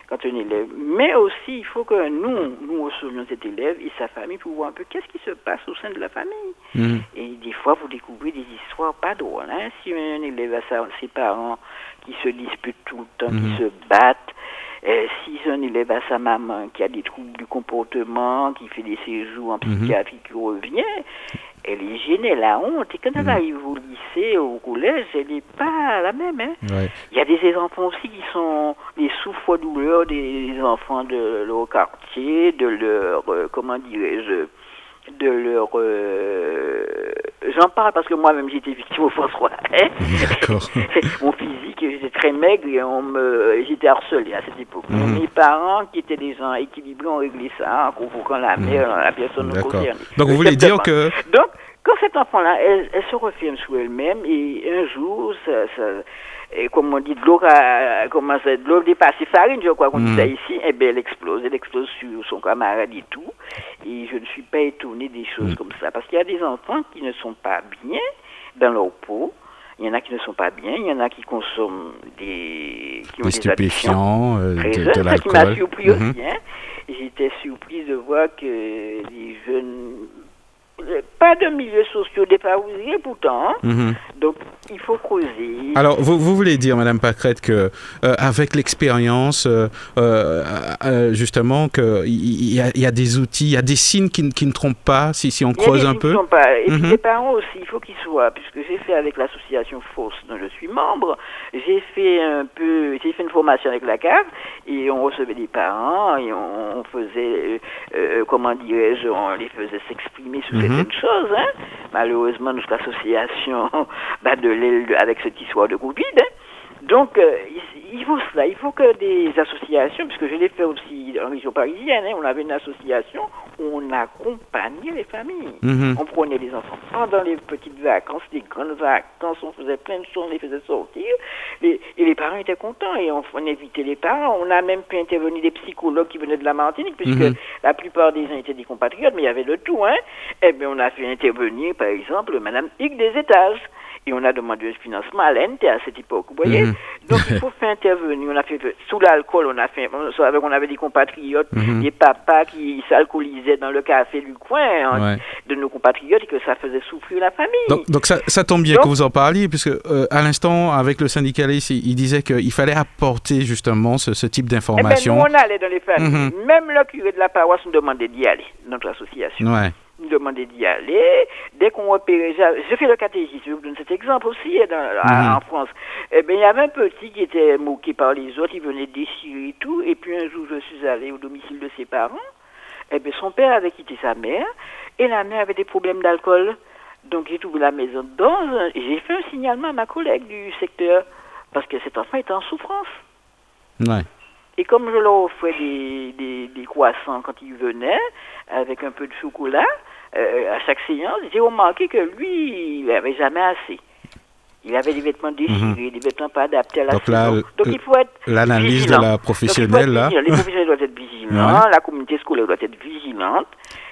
quand un élève. Mais aussi, il faut que nous, nous recevons cet élève et sa famille pour voir un peu qu'est-ce qui se passe au sein de la famille. Mmh. Et des fois, vous découvrez des histoires pas drôles. Hein? Si un élève a ses parents qui se disputent tout le temps, qui mmh. se battent, euh, si un élève a sa maman qui a des troubles du comportement, qui fait des séjours en mmh. psychiatrie, qui revient, elle est gênée, la honte. Et quand elle mm. arrive au lycée, au collège, elle n'est pas la même. Hein. Il y a des enfants aussi qui sont les souffres-douleurs des enfants de leur quartier, de leur, euh, comment dirais-je, de leur... Euh, j'en parle parce que moi-même j'étais victime au François. Hein. Mon physique, j'étais très maigre et on me, j'étais harcelé à cette époque. Mm. Mes parents, qui étaient des gens équilibrés, ont réglé ça en convoquant la mm. mère, la personne concernée. Donc vous voulez dire que... Donc, quand cet enfant-là, elle, se refirme sur elle-même et un jour, ça, ça et comme on dit, de l'eau commence de l'eau dépasse farine, je crois qu'on dit ça mm. ici, et eh bien elle explose, elle explose sur son camarade et tout. Et je ne suis pas étonné des choses mm. comme ça, parce qu'il y a des enfants qui ne sont pas bien dans leur peau. Il y en a qui ne sont pas bien, il y en a qui consomment des, qui des stupéfiants, euh, de, de l'alcool. qui m'a surpris mm-hmm. aussi. Hein. J'étais surprise de voir que les jeunes pas de milieux sociaux défavorisés pourtant. Hein. Mhm. Donc il faut creuser. Alors vous, vous voulez dire, Madame Pacrette, que euh, avec l'expérience, euh, euh, justement, qu'il y, y, a des outils, il y a des signes qui, qui ne trompent pas si, si on creuse un peu? Pas. Et mhm. les parents aussi, il faut qu'ils soient, puisque j'ai fait avec l'association Force dont je suis membre, j'ai fait un peu, j'ai fait une formation avec la CAF et on recevait des parents et on, faisait, comment dirais-je, on les faisait s'exprimer sur cette Mhm. chose. Hein. Malheureusement, notre association <laughs> bat de l'aile avec cette histoire de Covid. Hein. Donc, euh, il faut cela. Il faut que des associations, puisque je l'ai fait aussi en région parisienne, hein, on avait une association où on accompagnait les familles. Mhm. On prenait les enfants pendant les petites vacances, les grandes vacances, on faisait plein de choses, on les faisait sortir. et les parents étaient contents et on, invitait les parents. On a même pu intervenir des psychologues qui venaient de la Martinique, puisque mhm. la plupart des gens étaient des compatriotes, mais il y avait le tout. Hein. Eh bien, on a fait intervenir, par exemple, Madame Hugues des Étages et on a demandé un financement à l'NT à cette époque, vous voyez mhm. Donc il faut faire intervenir, on a fait, sous l'alcool, on a fait, on avait des compatriotes, mhm. des papas qui s'alcoolisaient dans le café du coin hein, de nos compatriotes et que ça faisait souffrir la famille. Donc, ça, tombe bien que vous en parliez, puisque euh, à l'instant, avec le syndicaliste, il, disait qu'il fallait apporter justement ce, type d'information. Eh ben, on allait dans les familles, mhm. même le curé de la paroisse nous demandait d'y aller, notre association. Ouais nous demandait d'y aller. Dès qu'on repérait, je fais le catéchisme, je vous donne cet exemple aussi hein, mhm. en France. Eh bien, il y avait un petit qui était moqué par les autres, il venait déchirer tout, et puis un jour, je suis allé au domicile de ses parents. Eh bien, son père avait quitté sa mère, et la mère avait des problèmes d'alcool. Donc, j'ai trouvé la maison dans et j'ai fait un signalement à ma collègue du secteur, parce que cet enfant était en souffrance. Ouais. Et comme je leur offrais des, des, des croissants quand ils venaient, avec un peu de chocolat, euh, à chaque séance, j'ai remarqué que lui, il n'avait jamais assez. Il avait des vêtements déchirés, mhm. des vêtements pas adaptés à la Donc là, Donc il faut être l'analyse de la professionnelle là. Les professionnels doivent être vigilants, <laughs> la communauté scolaire doit être vigilante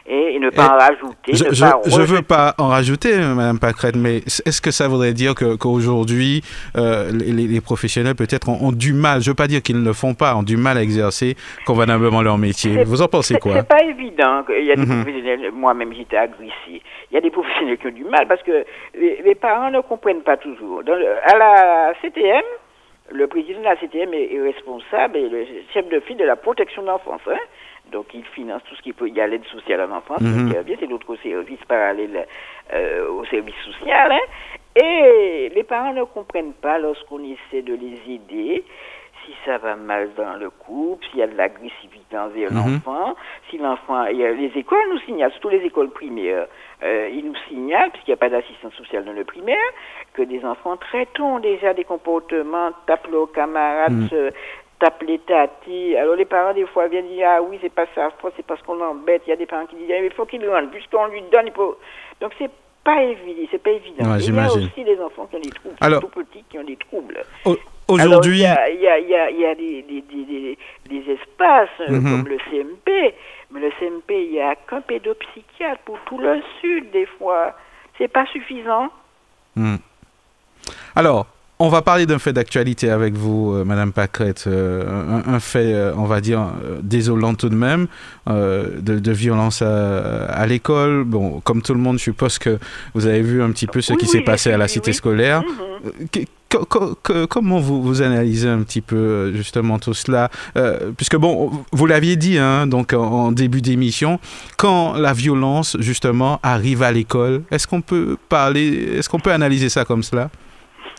et, ne pas en rajouter. Je ne veux pas en rajouter, Madame Pacrette, mais est-ce que ça voudrait dire qu'aujourd'hui, euh, les, professionnels peut-être ont, du mal, je ne veux pas dire qu'ils ne le font pas, ont du mal à exercer convenablement leur métier. Vous en pensez quoi? C'est pas évident. Il y a des mhm. professionnels, moi-même j'étais agressé. Il y a des professionnels qui ont du mal parce que les, parents ne comprennent pas toujours. à la CTM, le président de la CTM est, responsable et le chef de file de la protection de l'enfance. Hein. Donc, il finance tout ce qui peut. Il y a l'aide sociale à l'enfance, mm c'est d'autres services parallèles euh, au service social. Hein. Et les parents ne comprennent pas lorsqu'on essaie de les aider si ça va mal dans le couple, s'il y a de l'agressivité envers mhm. l'enfant, si l'enfant, les écoles nous signalent, surtout les écoles primaires, euh, ils nous signalent, puisqu'il n'y a pas d'assistance sociale dans le primaire, que des enfants très tôt déjà des comportements, tapent leurs camarades, mhm tape les tatis. Alors les parents, des fois, viennent dire, ah oui, c'est pas ça, c'est parce qu'on l'embête. Il y a des parents qui disent, ah, il faut qu'il le rende, puisqu'on lui donne, il faut... Donc c'est pas évident, c'est pas évident. il y a aussi des enfants qui ont des troubles, Alors, tout petits qui ont des troubles. Aujourd'hui... Il y a, y a, y a, y a des, des, des, des, espaces euh, mhm. comme le CMP, mais le CMP, il n'y a qu'un pédopsychiatre pour tout le Sud, des fois. C'est pas suffisant. Hmm. Alors, on va parler d'un fait d'actualité avec vous, euh, Madame Pacrette. Euh, un, fait, euh, on va dire, désolant tout de même, de, violence à, l'école. Bon, comme tout le monde, je suppose que vous avez vu un petit peu ce qui s'est passé à la cité scolaire. Mhm. comment vous, vous analysez un petit peu justement tout cela? Puisque bon, vous l'aviez dit hein, donc en début d'émission, quand la violence justement arrive à l'école, est-ce qu'on peut parler, est-ce qu'on peut analyser ça comme cela?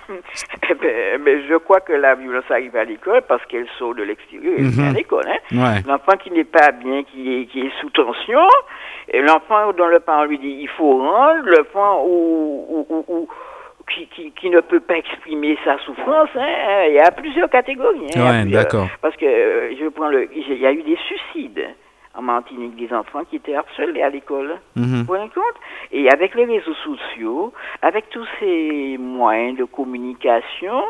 <laughs> eh ben, mais je crois que la violence arrive à l'école parce qu'elle sort de l'extérieur et vient à mhm. l'école. Hein. L'enfant qui n'est pas bien, qui est, qui est sous tension, et l'enfant dont le parent lui dit il faut rendre, l'enfant ou, ou, qui, qui, qui, ne peut pas exprimer sa souffrance, hein, il y a plusieurs catégories. Hein, d'accord. Parce que euh, je prends le, il y a eu des suicides en Martinique des enfants qui étaient harcelés à l'école. Mhm. Vous voyez compte? Et avec les réseaux sociaux, avec tous ces moyens de communication,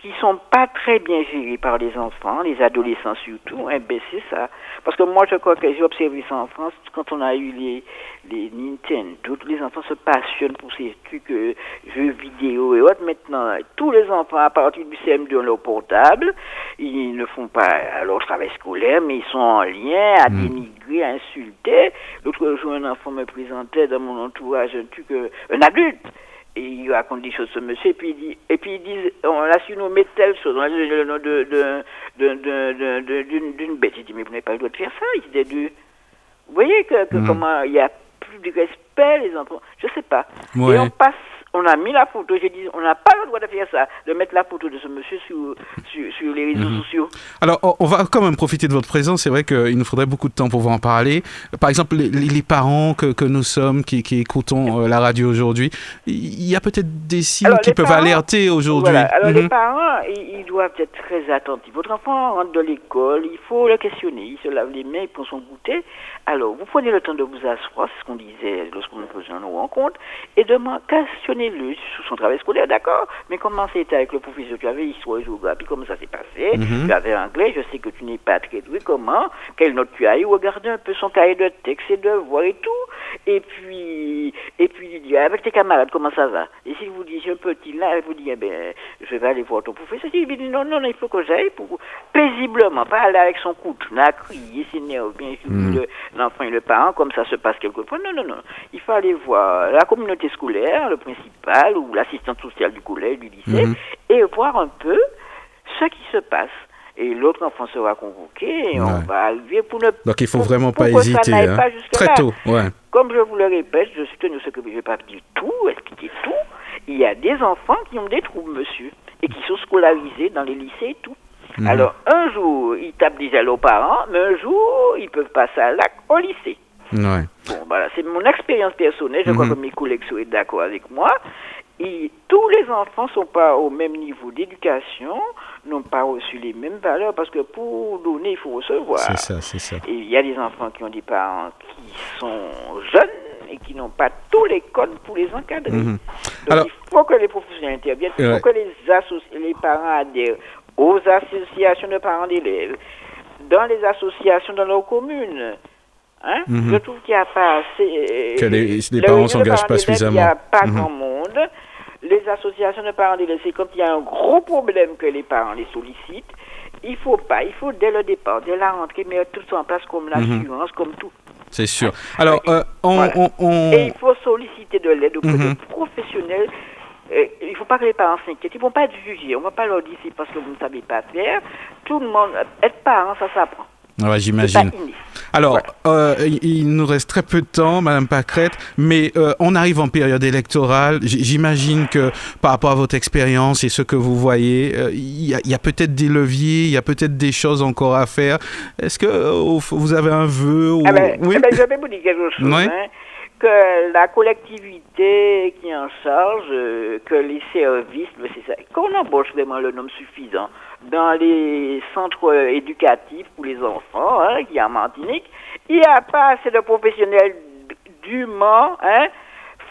qui sont pas très bien gérés par les enfants, les adolescents surtout, eh ben c'est ça. Parce que moi, je crois que j'ai observé ça en France, quand on a eu les, les Nintendo, tous les enfants se passionnent pour ces trucs, euh, jeux vidéo et autres. Maintenant, tous les enfants, à partir du CM2, ont leur portable. Ils ne font pas leur travail scolaire, mais ils sont en lien à hmm. dénigrer, à insulter. L'autre jour, un enfant me présentait dans mon entourage un truc, euh, un adulte et il raconte des choses ce monsieur, et puis il dit, et puis ils disent, on a su nous mettre telle chose, on a le nom de, d'une, d'une bête. Il dit, mais vous n'avez pas le droit de faire ça. Il dit, vous voyez que, que mm. comment il y a plus de respect, les enfants. Je sais pas. Et on passe on a mis la photo, j'ai dit, on n'a pas le droit de faire ça, de mettre la photo de ce monsieur sur, sur, les réseaux mhm. sociaux. Alors, on va quand même profiter de votre présence. C'est vrai qu'il nous faudrait beaucoup de temps pour vous en parler. Par exemple, les, parents que, que, nous sommes, qui, qui écoutons euh, la radio aujourd'hui, il y a peut-être des signes qui peuvent alerter aujourd'hui. Alors, les mhm. parents, ils, doivent être très attentifs. Votre enfant rentre de l'école, il faut le questionner. Il se lave les mains, il prend son goûter. Alors, vous prenez le temps de vous asseoir, c'est ce qu'on disait lorsqu'on faisait une rencontre, et de questionner apprenez-le sous son travail scolaire, d'accord, mais comment c'était avec le professeur Tu avais histoire géographie, comment ça s'est passé Mhm. Tu avais anglais, je sais que tu n'es pas très doué, comment Quelle note tu as eu Regardez un peu son cahier de texte et devoirs et tout. Et puis, et puis il dit, avec tes camarades, comment ça va Et s'il vous dit, j'ai un petit là, il vous dit, eh ben, je vais aller voir ton professeur. Il dit, non, non, non, il faut que j'aille pour, paisiblement, pas aller avec son couteau, là, crier, s'énerver, bien sûr, le- l'enfant et le parent, comme ça se passe quelquefois. Non, non, non. Il faut aller voir la communauté scolaire, le principal ou l'assistante sociale du collège, du lycée, Mhm. et voir un peu ce qui se passe. Et l'autre enfant sera convoqué et on va arriver pour ne Donc il faut pour- vraiment pour pas hésiter. hein. pas. Très tôt, ouais. Comme je vous le répète, je suis tenu ce que je ne vais pas dire tout, expliquer tout. Il y a des enfants qui ont des troubles, monsieur, et qui sont scolarisés dans les lycées et tout. Mhm. Alors, un jour, ils tapent des ailes aux parents, mais un jour, ils peuvent passer à l'acte au lycée. Ouais. Bon, voilà, c'est mon expérience personnelle. Je crois Mhm. que mes collègues seraient d'accord avec moi. Et tous les enfants sont pas au même niveau d'éducation, n'ont pas reçu les mêmes valeurs, parce que pour donner, il faut recevoir. C'est ça, c'est ça. Et il y a des enfants qui ont des parents qui sont jeunes et qui n'ont pas tous les codes pour les encadrer. Mhm. Donc Alors- il faut que les professionnels interviennent, il Ouais. faut que les, les parents adhèrent aux associations de parents d'élèves, dans les associations dans leur commune. Hein? Mhm. Je trouve qu'il n'y a pas assez. Que les- les le parents de s'engagent pas d'élèves, Il n'y suffisamment. a pas Mhm. grand monde. Les associations de parents c'est quand il y a un gros problème que les parents les sollicitent. Il faut pas, il faut dès le départ, dès la rentrée, mettre tout ça en place comme l'assurance, comme tout. C'est sûr. Alors, euh, on, Voilà. on- on- Et il faut solliciter de l'aide auprès Mhm. de professionnels. Euh, il ne faut pas que les parents s'inquiètent. Ils ne vont pas être jugés. On ne va pas leur dire c'est parce que vous ne savez pas faire. Tout le monde, être parent, ça s'apprend. Ouais, j'imagine. Alors, euh, il nous reste très peu de temps, Madame Pacrette, mais euh, on arrive en période électorale. J'imagine que par rapport à votre expérience et ce que vous voyez, euh, il y a, peut-être des leviers, il y a peut-être des choses encore à faire. Est-ce que vous avez un vœu ou... Ah ben, Oui? eh ben, je vais vous dire quelque chose. Oui. hein, que la collectivité qui en charge, que les services, qu'on embauche vraiment le nombre suffisant dans les centres éducatifs pour les enfants, hein, qui est en Martinique, il n'y a pas assez de professionnels dûment hein,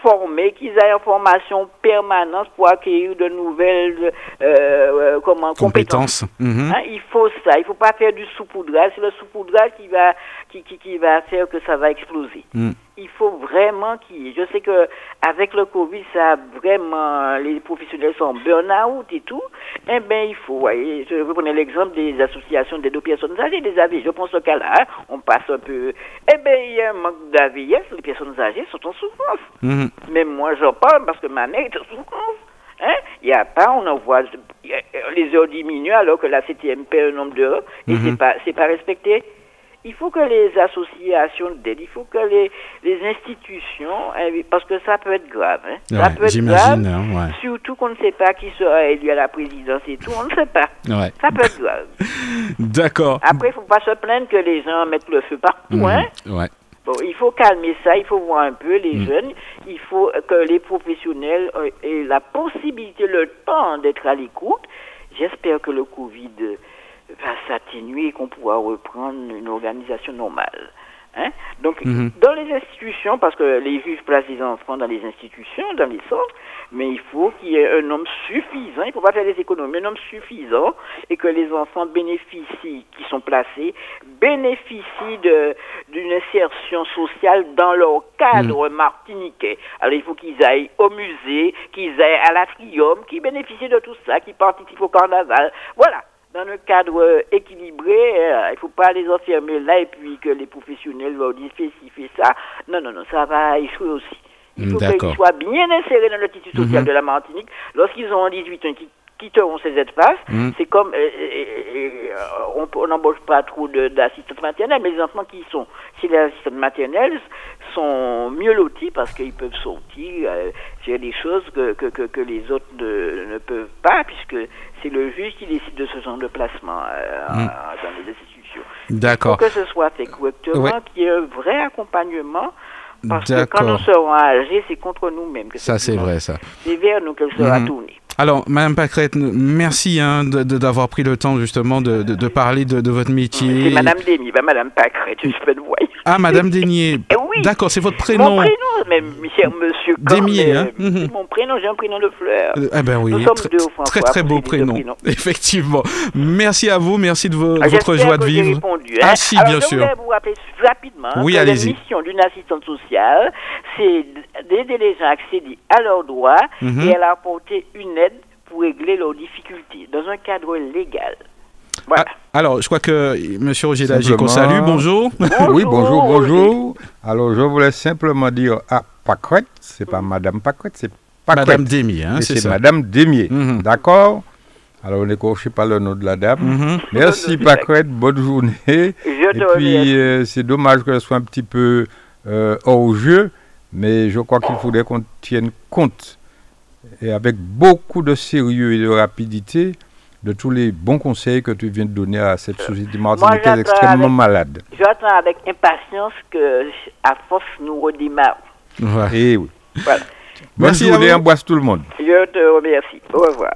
formés, qu'ils aient en formation permanente pour acquérir de nouvelles euh, euh, comment, compétences. Compétences. Mhm. Hein, il faut ça, il faut pas faire du saupoudrage, c'est le saupoudrage qui va qui, qui, qui va faire que ça va exploser. Mm. Il faut vraiment qu'il je sais que avec le Covid, ça vraiment les professionnels sont en burn-out et tout. Eh ben il faut, voyez, je vous prenez l'exemple des associations des deux personnes âgées, des AV. Je pense au cas là, hein, on passe un peu. Eh ben il y a un manque d'AVS, les personnes âgées sont en souffrance. Mhm. Même moi, j'en parle parce que ma mère est en souffrance. Hein? Il n'y a pas, on en voit, il y a- les heures diminuent alors que la CTM paie un nombre d'heures et Mhm. c'est pas, c'est pas respecté. Il faut que les associations d'aide, il faut que les, les institutions, hein, parce que ça peut être grave. Hein? ça peut être grave, hein, ouais. surtout qu'on ne sait pas qui sera élu à la présidence et tout, on ne sait pas. Ouais. Ça peut être grave. <laughs> D'accord. Après, il ne faut pas se plaindre que les gens mettent le feu partout. Mhm. Hein? Ouais. Bon, il faut calmer ça, il faut voir un peu les Mm. jeunes, il faut que les professionnels euh, aient la possibilité, le temps d'être à l'écoute. J'espère que le Covid va s'atténuer et qu'on pourra reprendre une organisation normale. Hein? Donc, Mhm. dans les institutions, parce que les juges placent les enfants dans les institutions, dans les centres, mais il faut qu'il y ait un nombre suffisant, il ne faut pas faire des économies, un nombre suffisant, et que les enfants bénéficient, qui sont placés, bénéficient d'une insertion sociale dans leur cadre martiniquais. Alors il faut qu'ils aillent au musée, qu'ils aillent à l'atrium, qu'ils bénéficient de tout ça, qu'ils participent au carnaval. Voilà dans un cadre euh, équilibré, euh, il ne faut pas les enfermer là et puis que les professionnels leur disent fais ci, fais ça. Non, non, non, ça va échouer aussi. Il faut D'accord. qu'ils soient bien insérés dans le tissu social Mhm. de la Martinique. Lorsqu'ils ont 18 ans, quitteront ces espaces, Mhm. c'est comme, euh, euh, euh, on n'embauche pas trop d'assistantes maternelles, mais les enfants qui sont chez les assistantes maternelles sont mieux lotis parce qu'ils peuvent sortir, euh, faire des choses que, que, que, que les autres ne, ne peuvent pas, puisque c'est le juge qui décide de ce genre de placement euh, Mhm. dans les institutions. D'accord. que ce soit fait correctement, Ouais. qu'il y ait un vrai accompagnement, parce que quand nous serons âgés, c'est contre nous-mêmes que Ça, cette c'est vrai, ça. C'est vers nous qu'elle sera Mhm. tournée. Alors, Madame Pacrette, merci hein, d'avoir pris le temps justement de, de, parler de, votre métier. Madame Dénier, pas Madame Pacrette, je peux le voir. Ah, Madame Dénier. <laughs> Eh oui. D'accord, c'est votre prénom. Mon prénom, même, cher monsieur. Dénier, hein mhm. Mon prénom, j'ai un prénom de fleur. Euh, eh ben oui, très, très beau prénom. <laughs> Effectivement. Merci à vous, merci de ah, votre joie de vivre. Répondu, hein. Ah si, Alors, bien je sûr. vous rappeler rapidement oui, que la mission d'une assistante sociale, c'est d'aider les gens à accéder à leurs droits mhm. et à apporter une aide pour régler leurs difficultés dans un cadre légal. Voilà. Ah, alors, je crois que M. Roger Dagy, qu'on salue, bonjour. <laughs> Oui, bonjour, bonjour. Alors, je voulais simplement dire à Pacrette, c'est pas Madame Pacrette, c'est Pacrette. Madame Demier, hein, c'est ça. Madame Demier, mhm. d'accord alors, on n'écorche pas le nom de la dame. Mhm. Merci, Pacrette. Bonne journée. et puis, euh, c'est dommage qu'elle soit un petit peu euh, hors jeu, mais je crois qu'il faudrait qu'on tienne compte, et avec beaucoup de sérieux et de rapidité, de tous les bons conseils que tu viens de donner à cette société martiniquaise extrêmement malade. J'attends avec impatience que, à force, nous redémarrons. Et eh oui. Voilà. Bonne Merci journée, embrasse tout le monde. Je te remercie. Au revoir.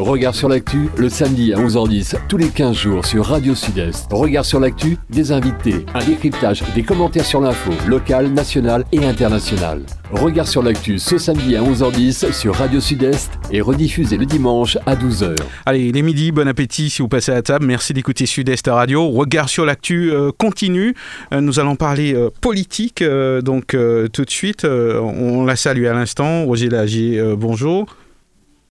Regard sur l'actu, le samedi à 11h10, tous les 15 jours sur Radio Sud-Est. Regard sur l'actu, des invités, un décryptage, des commentaires sur l'info, locale, nationale et internationale. Regard sur l'actu ce samedi à 11h10 sur Radio Sud-Est et rediffusé le dimanche à 12h. Allez, il est midi, bon appétit si vous passez à la table. Merci d'écouter Sud-Est Radio. Regard sur l'actu euh, continue. Euh, nous allons parler euh, politique donc tout de suite. on la salue à l'instant. Roger Lagier, bonjour.